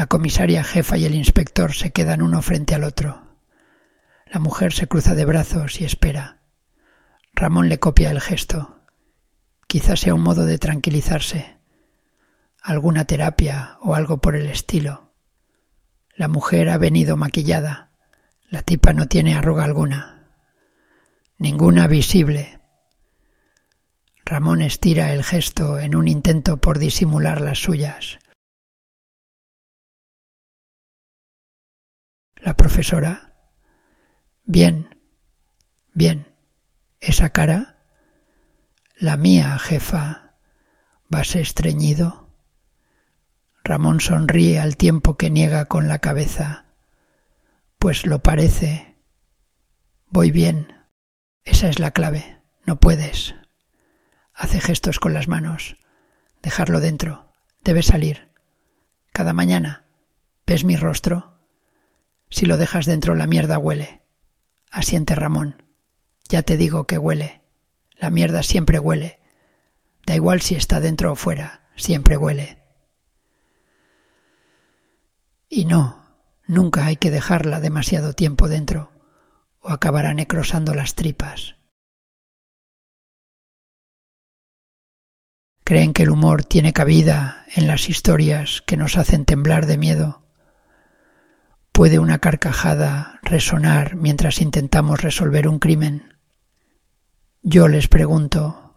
La comisaria jefa y el inspector se quedan uno frente al otro. La mujer se cruza de brazos y espera. Ramón le copia el gesto. Quizás sea un modo de tranquilizarse, alguna terapia o algo por el estilo. La mujer ha venido maquillada. La tipa no tiene arruga alguna. Ninguna visible. Ramón estira el gesto en un intento por disimular las suyas. La profesora Bien, bien. ¿Esa cara? La mía, jefa. ¿Vas estreñido? Ramón sonríe al tiempo que niega con la cabeza. Pues lo parece. Voy bien. Esa es la clave. No puedes. Hace gestos con las manos. Dejarlo dentro. Debe salir. Cada mañana. ¿Ves mi rostro? Si lo dejas dentro la mierda huele asiente Ramón. Ya te digo que huele. La mierda siempre huele. Da igual si está dentro o fuera, siempre huele. Y no, nunca hay que dejarla demasiado tiempo dentro, o acabará necrosando las tripas. Creen que el humor tiene cabida en las historias que nos hacen temblar de miedo ¿Puede una carcajada resonar mientras intentamos resolver un crimen? Yo les pregunto,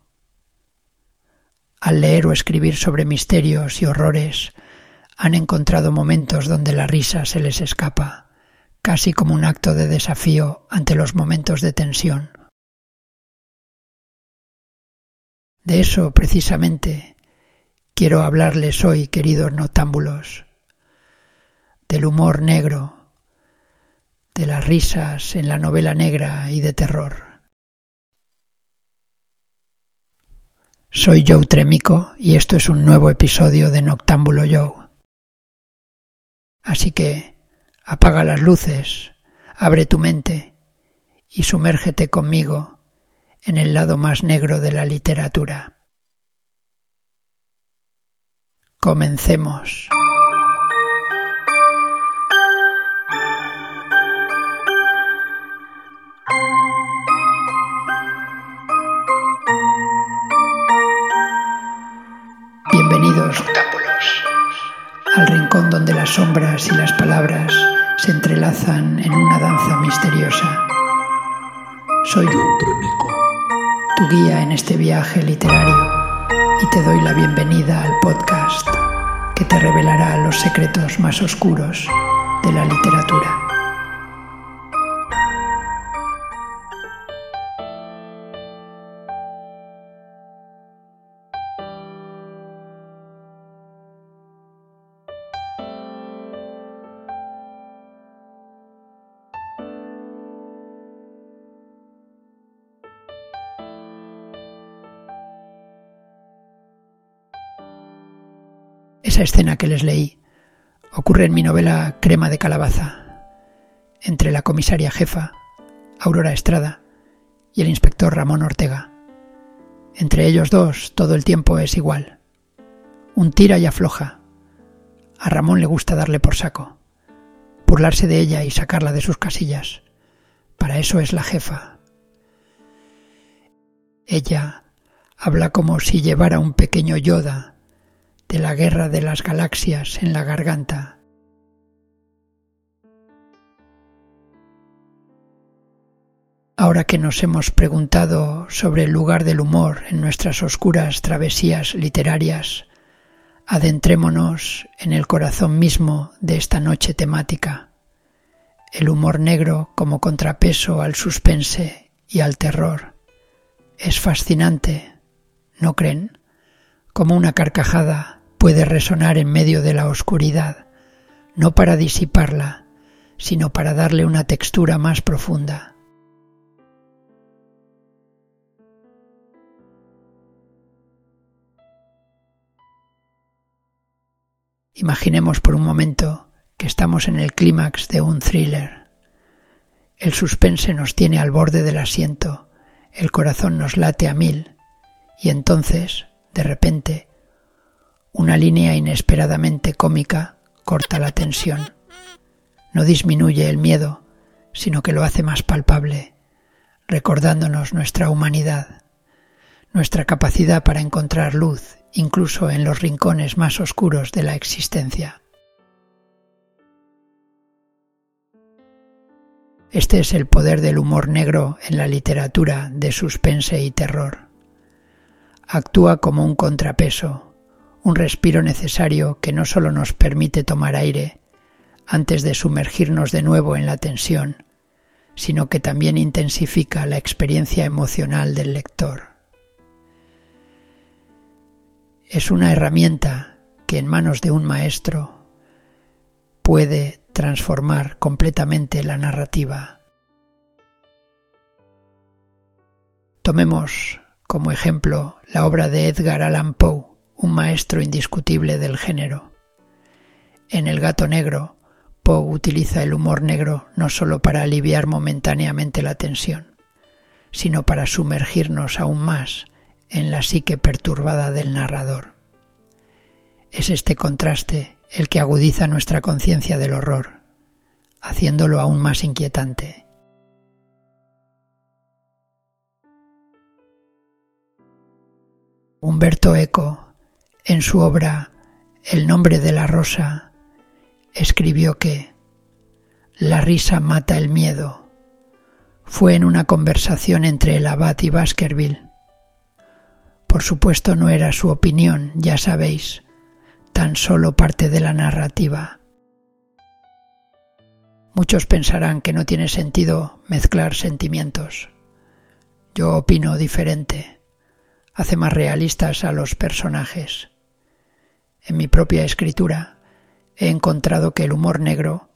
al leer o escribir sobre misterios y horrores, han encontrado momentos donde la risa se les escapa, casi como un acto de desafío ante los momentos de tensión. De eso, precisamente, quiero hablarles hoy, queridos notámbulos del humor negro, de las risas en la novela negra y de terror. Soy Joe Tremico y esto es un nuevo episodio de Noctámbulo Joe. Así que apaga las luces, abre tu mente y sumérgete conmigo en el lado más negro de la literatura. Comencemos. Al rincón donde las sombras y las palabras se entrelazan en una danza misteriosa. Soy tu guía en este viaje literario y te doy la bienvenida al podcast que te revelará los secretos más oscuros de la literatura. Esa escena que les leí ocurre en mi novela Crema de Calabaza, entre la comisaria jefa, Aurora Estrada, y el inspector Ramón Ortega. Entre ellos dos todo el tiempo es igual. Un tira y afloja. A Ramón le gusta darle por saco, burlarse de ella y sacarla de sus casillas. Para eso es la jefa. Ella habla como si llevara un pequeño Yoda de la guerra de las galaxias en la garganta. Ahora que nos hemos preguntado sobre el lugar del humor en nuestras oscuras travesías literarias, adentrémonos en el corazón mismo de esta noche temática, el humor negro como contrapeso al suspense y al terror. Es fascinante, ¿no creen? Como una carcajada puede resonar en medio de la oscuridad, no para disiparla, sino para darle una textura más profunda. Imaginemos por un momento que estamos en el clímax de un thriller. El suspense nos tiene al borde del asiento, el corazón nos late a mil, y entonces, de repente, una línea inesperadamente cómica corta la tensión, no disminuye el miedo, sino que lo hace más palpable, recordándonos nuestra humanidad, nuestra capacidad para encontrar luz incluso en los rincones más oscuros de la existencia. Este es el poder del humor negro en la literatura de suspense y terror. Actúa como un contrapeso, un respiro necesario que no solo nos permite tomar aire antes de sumergirnos de nuevo en la tensión, sino que también intensifica la experiencia emocional del lector. Es una herramienta que en manos de un maestro puede transformar completamente la narrativa. Tomemos como ejemplo la obra de Edgar Allan Poe, un maestro indiscutible del género. En El gato negro, Poe utiliza el humor negro no solo para aliviar momentáneamente la tensión, sino para sumergirnos aún más en la psique perturbada del narrador. Es este contraste el que agudiza nuestra conciencia del horror, haciéndolo aún más inquietante. Humberto Eco, en su obra El nombre de la rosa, escribió que la risa mata el miedo. Fue en una conversación entre el abad y Baskerville. Por supuesto no era su opinión, ya sabéis, tan solo parte de la narrativa. Muchos pensarán que no tiene sentido mezclar sentimientos. Yo opino diferente. Hace más realistas a los personajes. En mi propia escritura he encontrado que el humor negro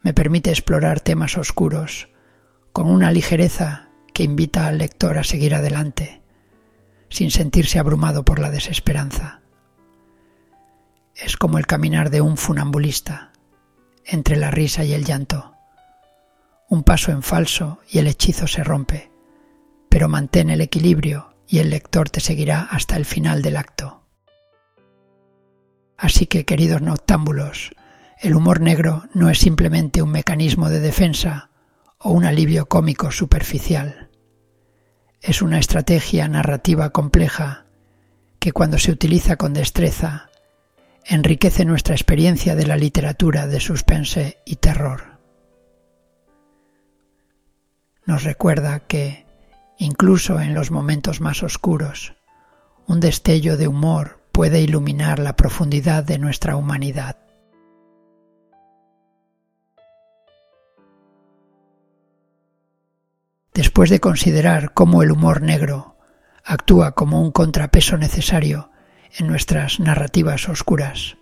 me permite explorar temas oscuros con una ligereza que invita al lector a seguir adelante, sin sentirse abrumado por la desesperanza es como el caminar de un funambulista, entre la risa y el llanto. Un paso en falso y el hechizo se rompe, pero mantén el equilibrio y el lector te seguirá hasta el final del acto. Así que, queridos noctámbulos, el humor negro no es simplemente un mecanismo de defensa o un alivio cómico superficial. Es una estrategia narrativa compleja que cuando se utiliza con destreza enriquece nuestra experiencia de la literatura de suspense y terror. Nos recuerda que, incluso en los momentos más oscuros, un destello de humor puede iluminar la profundidad de nuestra humanidad. Después de considerar cómo el humor negro actúa como un contrapeso necesario en nuestras narrativas oscuras.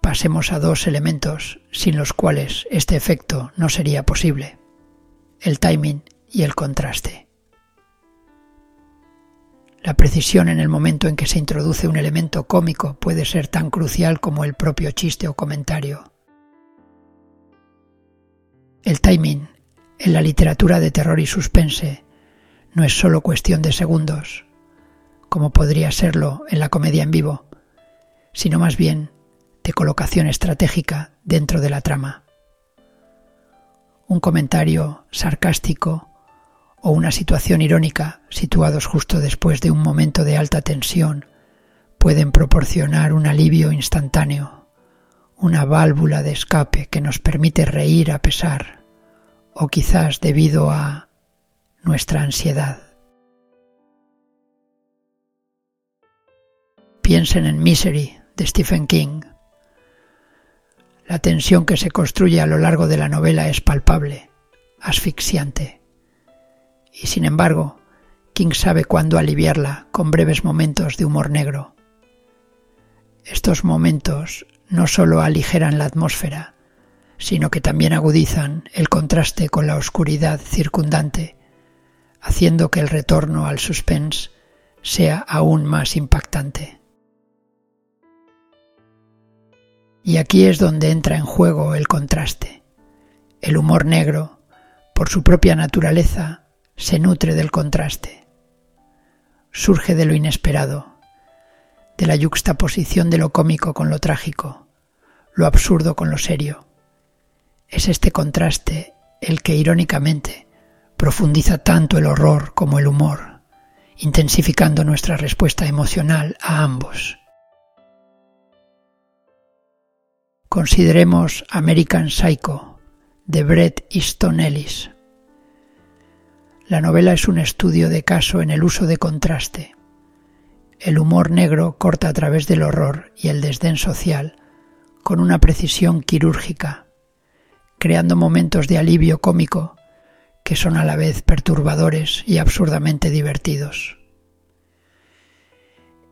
Pasemos a dos elementos sin los cuales este efecto no sería posible, el timing y el contraste. La precisión en el momento en que se introduce un elemento cómico puede ser tan crucial como el propio chiste o comentario. El timing en la literatura de terror y suspense no es solo cuestión de segundos, como podría serlo en la comedia en vivo, sino más bien de colocación estratégica dentro de la trama. Un comentario sarcástico o una situación irónica situados justo después de un momento de alta tensión pueden proporcionar un alivio instantáneo, una válvula de escape que nos permite reír a pesar o quizás debido a nuestra ansiedad. Piensen en Misery de Stephen King. La tensión que se construye a lo largo de la novela es palpable, asfixiante. Y sin embargo, King sabe cuándo aliviarla con breves momentos de humor negro. Estos momentos no solo aligeran la atmósfera, sino que también agudizan el contraste con la oscuridad circundante, haciendo que el retorno al suspense sea aún más impactante. Y aquí es donde entra en juego el contraste. El humor negro, por su propia naturaleza, se nutre del contraste. Surge de lo inesperado, de la yuxtaposición de lo cómico con lo trágico, lo absurdo con lo serio. Es este contraste el que irónicamente profundiza tanto el horror como el humor, intensificando nuestra respuesta emocional a ambos. Consideremos American Psycho de Bret Easton Ellis. La novela es un estudio de caso en el uso de contraste. El humor negro corta a través del horror y el desdén social con una precisión quirúrgica, creando momentos de alivio cómico que son a la vez perturbadores y absurdamente divertidos.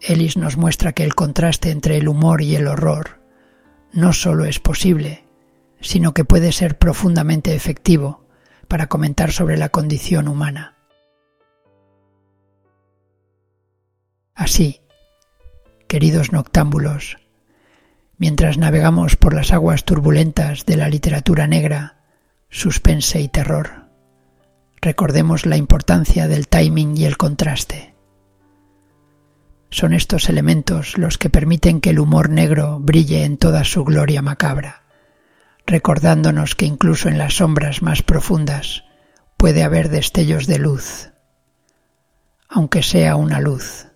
Ellis nos muestra que el contraste entre el humor y el horror no solo es posible, sino que puede ser profundamente efectivo para comentar sobre la condición humana. Así, queridos noctámbulos, mientras navegamos por las aguas turbulentas de la literatura negra, suspense y terror, recordemos la importancia del timing y el contraste. Son estos elementos los que permiten que el humor negro brille en toda su gloria macabra, recordándonos que incluso en las sombras más profundas puede haber destellos de luz, aunque sea una luz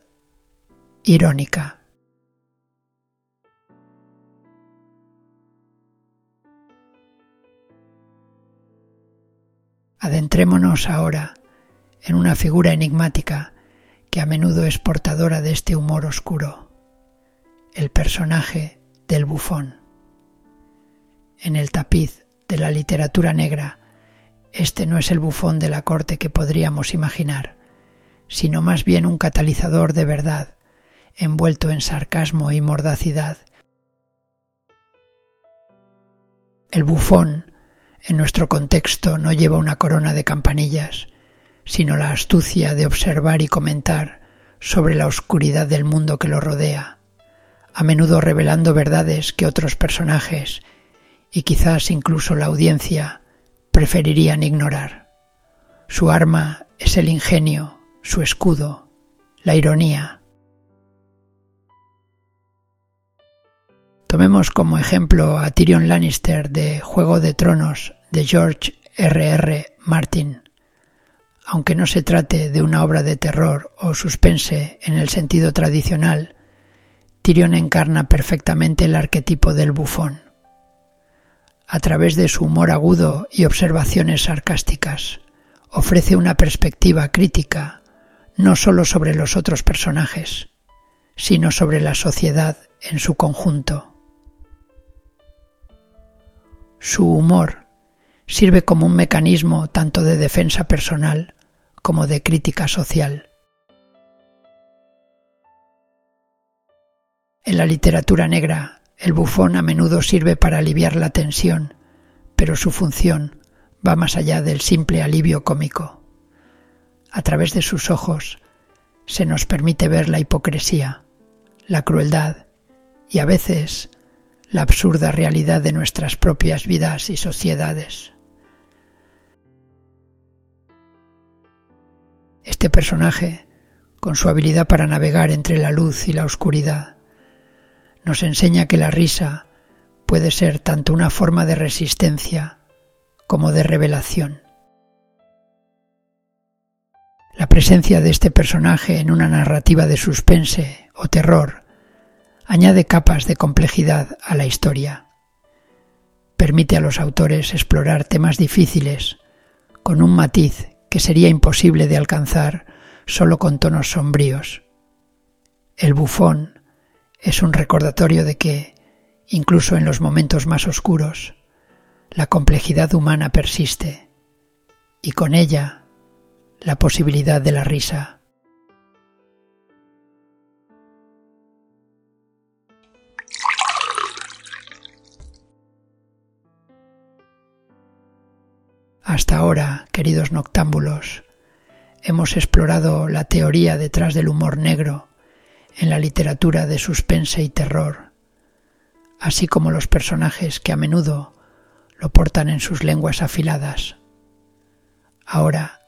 irónica. Adentrémonos ahora en una figura enigmática que a menudo es portadora de este humor oscuro, el personaje del bufón. En el tapiz de la literatura negra, este no es el bufón de la corte que podríamos imaginar, sino más bien un catalizador de verdad, envuelto en sarcasmo y mordacidad. El bufón, en nuestro contexto, no lleva una corona de campanillas, sino la astucia de observar y comentar sobre la oscuridad del mundo que lo rodea, a menudo revelando verdades que otros personajes y quizás incluso la audiencia preferirían ignorar. Su arma es el ingenio, su escudo, la ironía. Tomemos como ejemplo a Tyrion Lannister de Juego de Tronos de George R. R. Martin aunque no se trate de una obra de terror o suspense en el sentido tradicional, Tyrion encarna perfectamente el arquetipo del bufón. A través de su humor agudo y observaciones sarcásticas, ofrece una perspectiva crítica no sólo sobre los otros personajes, sino sobre la sociedad en su conjunto. Su humor sirve como un mecanismo tanto de defensa personal como de crítica social. En la literatura negra, el bufón a menudo sirve para aliviar la tensión, pero su función va más allá del simple alivio cómico. A través de sus ojos se nos permite ver la hipocresía, la crueldad y a veces la absurda realidad de nuestras propias vidas y sociedades. Este personaje, con su habilidad para navegar entre la luz y la oscuridad, nos enseña que la risa puede ser tanto una forma de resistencia como de revelación. La presencia de este personaje en una narrativa de suspense o terror añade capas de complejidad a la historia. Permite a los autores explorar temas difíciles con un matiz que sería imposible de alcanzar solo con tonos sombríos. El bufón es un recordatorio de que, incluso en los momentos más oscuros, la complejidad humana persiste y con ella la posibilidad de la risa. Hasta ahora, queridos noctámbulos, hemos explorado la teoría detrás del humor negro en la literatura de suspense y terror, así como los personajes que a menudo lo portan en sus lenguas afiladas. Ahora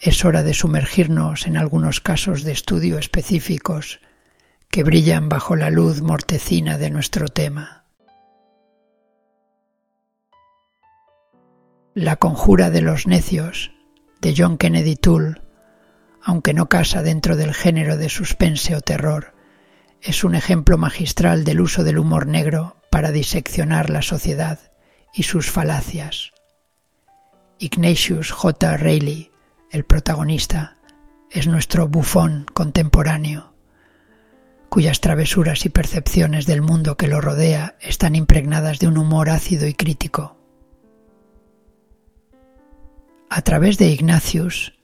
es hora de sumergirnos en algunos casos de estudio específicos que brillan bajo la luz mortecina de nuestro tema. La conjura de los necios de John Kennedy Toole aunque no casa dentro del género de suspense o terror, es un ejemplo magistral del uso del humor negro para diseccionar la sociedad y sus falacias. Ignatius J. Reilly, el protagonista, es nuestro bufón contemporáneo, cuyas travesuras y percepciones del mundo que lo rodea están impregnadas de un humor ácido y crítico. A través de Ignatius,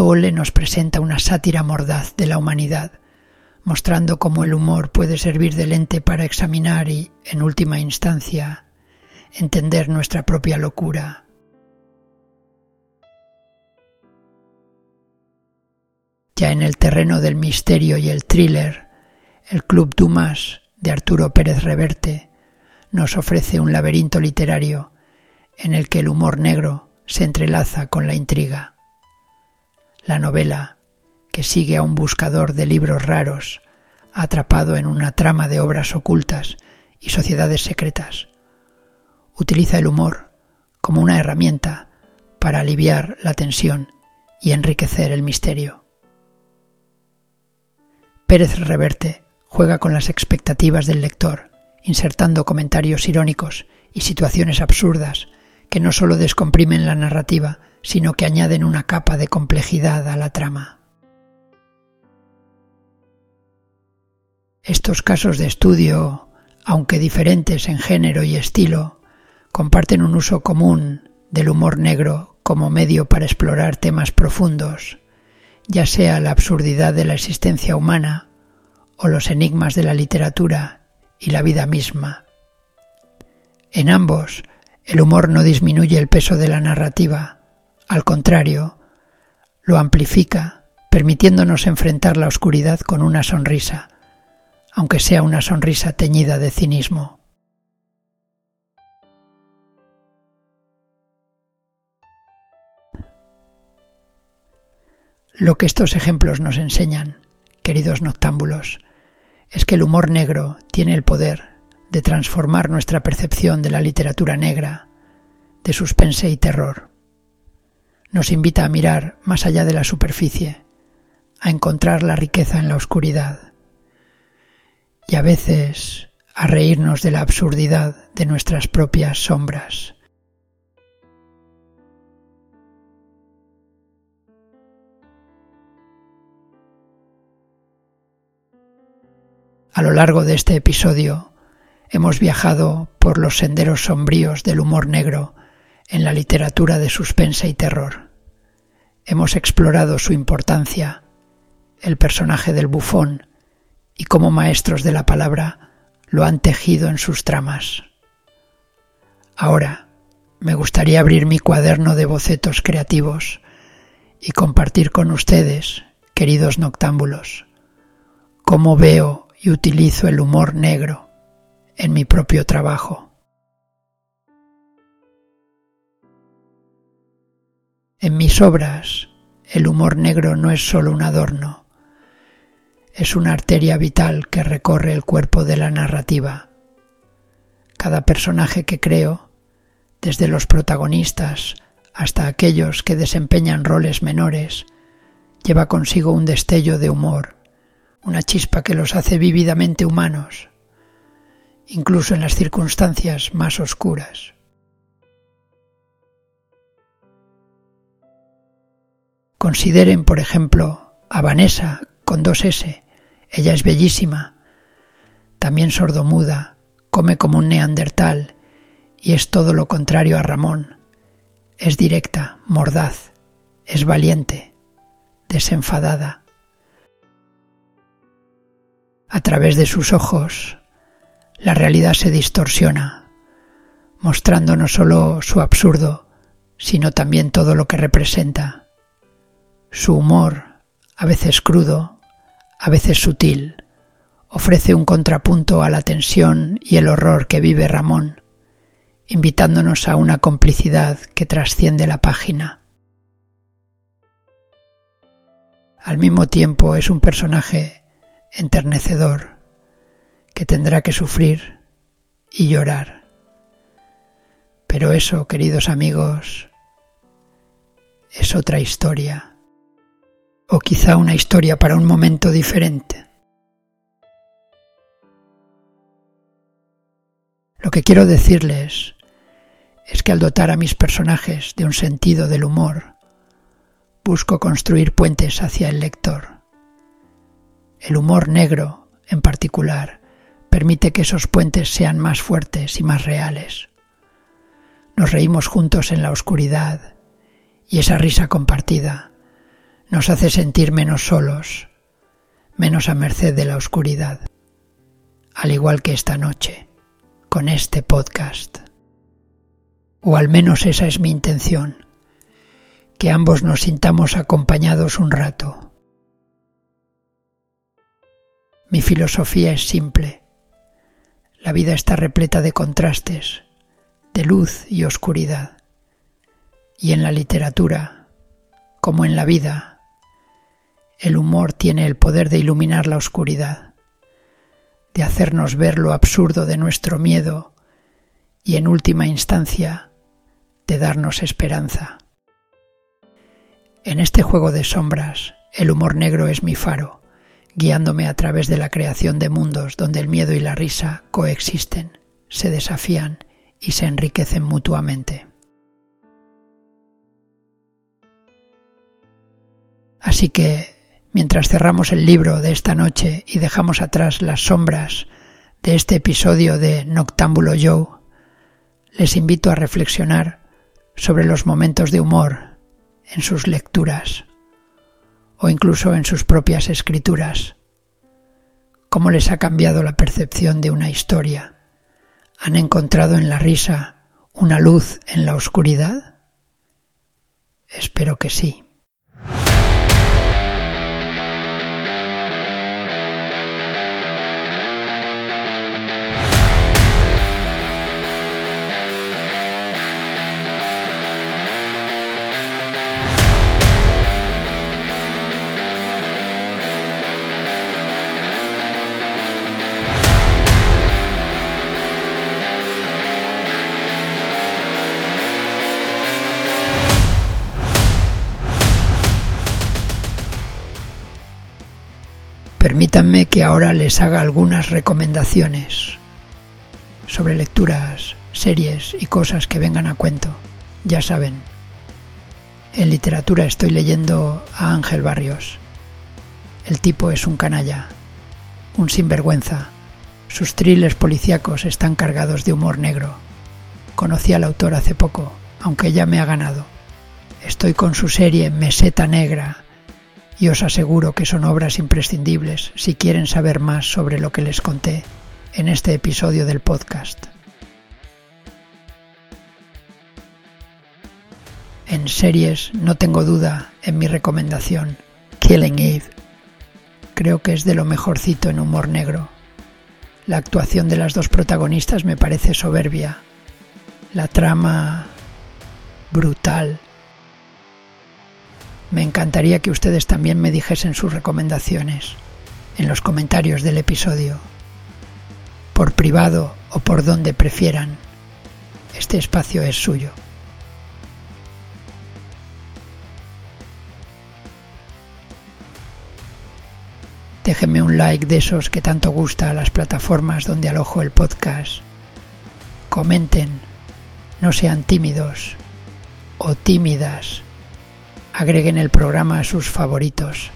Tolle nos presenta una sátira mordaz de la humanidad, mostrando cómo el humor puede servir de lente para examinar y, en última instancia, entender nuestra propia locura. Ya en el terreno del misterio y el thriller, el Club Dumas de Arturo Pérez Reverte nos ofrece un laberinto literario en el que el humor negro se entrelaza con la intriga. La novela, que sigue a un buscador de libros raros, atrapado en una trama de obras ocultas y sociedades secretas, utiliza el humor como una herramienta para aliviar la tensión y enriquecer el misterio. Pérez Reverte juega con las expectativas del lector, insertando comentarios irónicos y situaciones absurdas que no solo descomprimen la narrativa, sino que añaden una capa de complejidad a la trama. Estos casos de estudio, aunque diferentes en género y estilo, comparten un uso común del humor negro como medio para explorar temas profundos, ya sea la absurdidad de la existencia humana o los enigmas de la literatura y la vida misma. En ambos, el humor no disminuye el peso de la narrativa, al contrario, lo amplifica, permitiéndonos enfrentar la oscuridad con una sonrisa, aunque sea una sonrisa teñida de cinismo. Lo que estos ejemplos nos enseñan, queridos noctámbulos, es que el humor negro tiene el poder de transformar nuestra percepción de la literatura negra, de suspense y terror. Nos invita a mirar más allá de la superficie, a encontrar la riqueza en la oscuridad y a veces a reírnos de la absurdidad de nuestras propias sombras. A lo largo de este episodio hemos viajado por los senderos sombríos del humor negro en la literatura de suspense y terror. Hemos explorado su importancia, el personaje del bufón y cómo maestros de la palabra lo han tejido en sus tramas. Ahora me gustaría abrir mi cuaderno de bocetos creativos y compartir con ustedes, queridos noctámbulos, cómo veo y utilizo el humor negro en mi propio trabajo. En mis obras, el humor negro no es solo un adorno, es una arteria vital que recorre el cuerpo de la narrativa. Cada personaje que creo, desde los protagonistas hasta aquellos que desempeñan roles menores, lleva consigo un destello de humor una chispa que los hace vívidamente humanos, incluso en las circunstancias más oscuras. Consideren, por ejemplo, a Vanessa con dos S. Ella es bellísima, también sordomuda, come como un neandertal y es todo lo contrario a Ramón. Es directa, mordaz, es valiente, desenfadada a través de sus ojos, la realidad se distorsiona, mostrando no solo su absurdo, sino también todo lo que representa. Su humor, a veces crudo, a veces sutil, ofrece un contrapunto a la tensión y el horror que vive Ramón, invitándonos a una complicidad que trasciende la página. Al mismo tiempo es un personaje enternecedor que tendrá que sufrir y llorar. Pero eso, queridos amigos, es otra historia, o quizá una historia para un momento diferente. Lo que quiero decirles es que al dotar a mis personajes de un sentido del humor, busco construir puentes hacia el lector. El humor negro, en particular, permite que esos puentes sean más fuertes y más reales. Nos reímos juntos en la oscuridad y esa risa compartida nos hace sentir menos solos, menos a merced de la oscuridad, al igual que esta noche, con este podcast. O al menos esa es mi intención, que ambos nos sintamos acompañados un rato. Mi filosofía es simple. La vida está repleta de contrastes, de luz y oscuridad. Y en la literatura, como en la vida, el humor tiene el poder de iluminar la oscuridad, de hacernos ver lo absurdo de nuestro miedo y en última instancia de darnos esperanza. En este juego de sombras, el humor negro es mi faro, guiándome a través de la creación de mundos donde el miedo y la risa coexisten, se desafían y se enriquecen mutuamente. Así que, mientras cerramos el libro de esta noche y dejamos atrás las sombras de este episodio de Noctámbulo Joe, les invito a reflexionar sobre los momentos de humor en sus lecturas o incluso en sus propias escrituras, cómo les ha cambiado la percepción de una historia. ¿Han encontrado en la risa una luz en la oscuridad? Espero que sí. Que ahora les haga algunas recomendaciones sobre lecturas, series y cosas que vengan a cuento. Ya saben, en literatura estoy leyendo a Ángel Barrios. El tipo es un canalla, un sinvergüenza. Sus thrillers policíacos están cargados de humor negro. Conocí al autor hace poco, aunque ya me ha ganado. Estoy con su serie Meseta Negra, y os aseguro que son obras imprescindibles si quieren saber más sobre lo que les conté en este episodio del podcast. En series no tengo duda en mi recomendación, Killing Eve. Creo que es de lo mejorcito en humor negro. La actuación de las dos protagonistas me parece soberbia. La trama brutal me encantaría que ustedes también me dijesen sus recomendaciones en los comentarios del episodio, por privado o por donde prefieran. Este espacio es suyo. Déjenme un like de esos que tanto gusta a las plataformas donde alojo el podcast. Comenten, no sean tímidos o tímidas agreguen el programa a sus favoritos.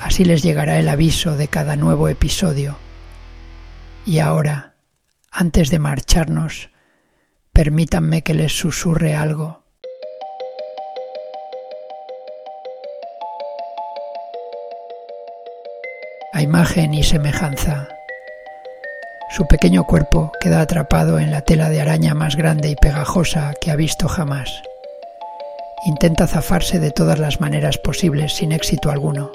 Así les llegará el aviso de cada nuevo episodio. Y ahora, antes de marcharnos, permítanme que les susurre algo. A imagen y semejanza. Su pequeño cuerpo queda atrapado en la tela de araña más grande y pegajosa que ha visto jamás. Intenta zafarse de todas las maneras posibles sin éxito alguno.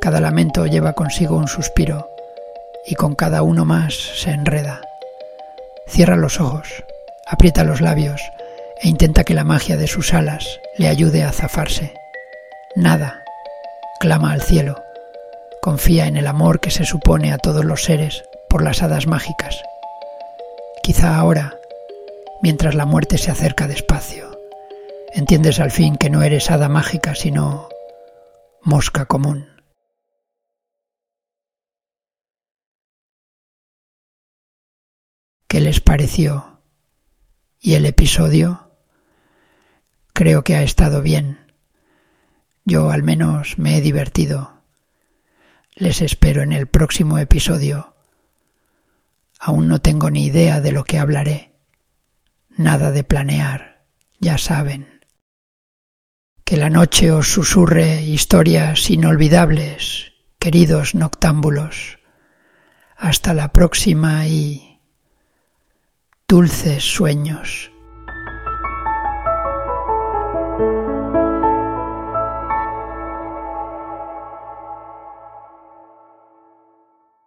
Cada lamento lleva consigo un suspiro y con cada uno más se enreda. Cierra los ojos, aprieta los labios e intenta que la magia de sus alas le ayude a zafarse. Nada, clama al cielo, confía en el amor que se supone a todos los seres por las hadas mágicas. Quizá ahora, mientras la muerte se acerca despacio, Entiendes al fin que no eres hada mágica, sino mosca común. ¿Qué les pareció? ¿Y el episodio? Creo que ha estado bien. Yo al menos me he divertido. Les espero en el próximo episodio. Aún no tengo ni idea de lo que hablaré. Nada de planear, ya saben. Que la noche os susurre historias inolvidables, queridos noctámbulos. Hasta la próxima y dulces sueños.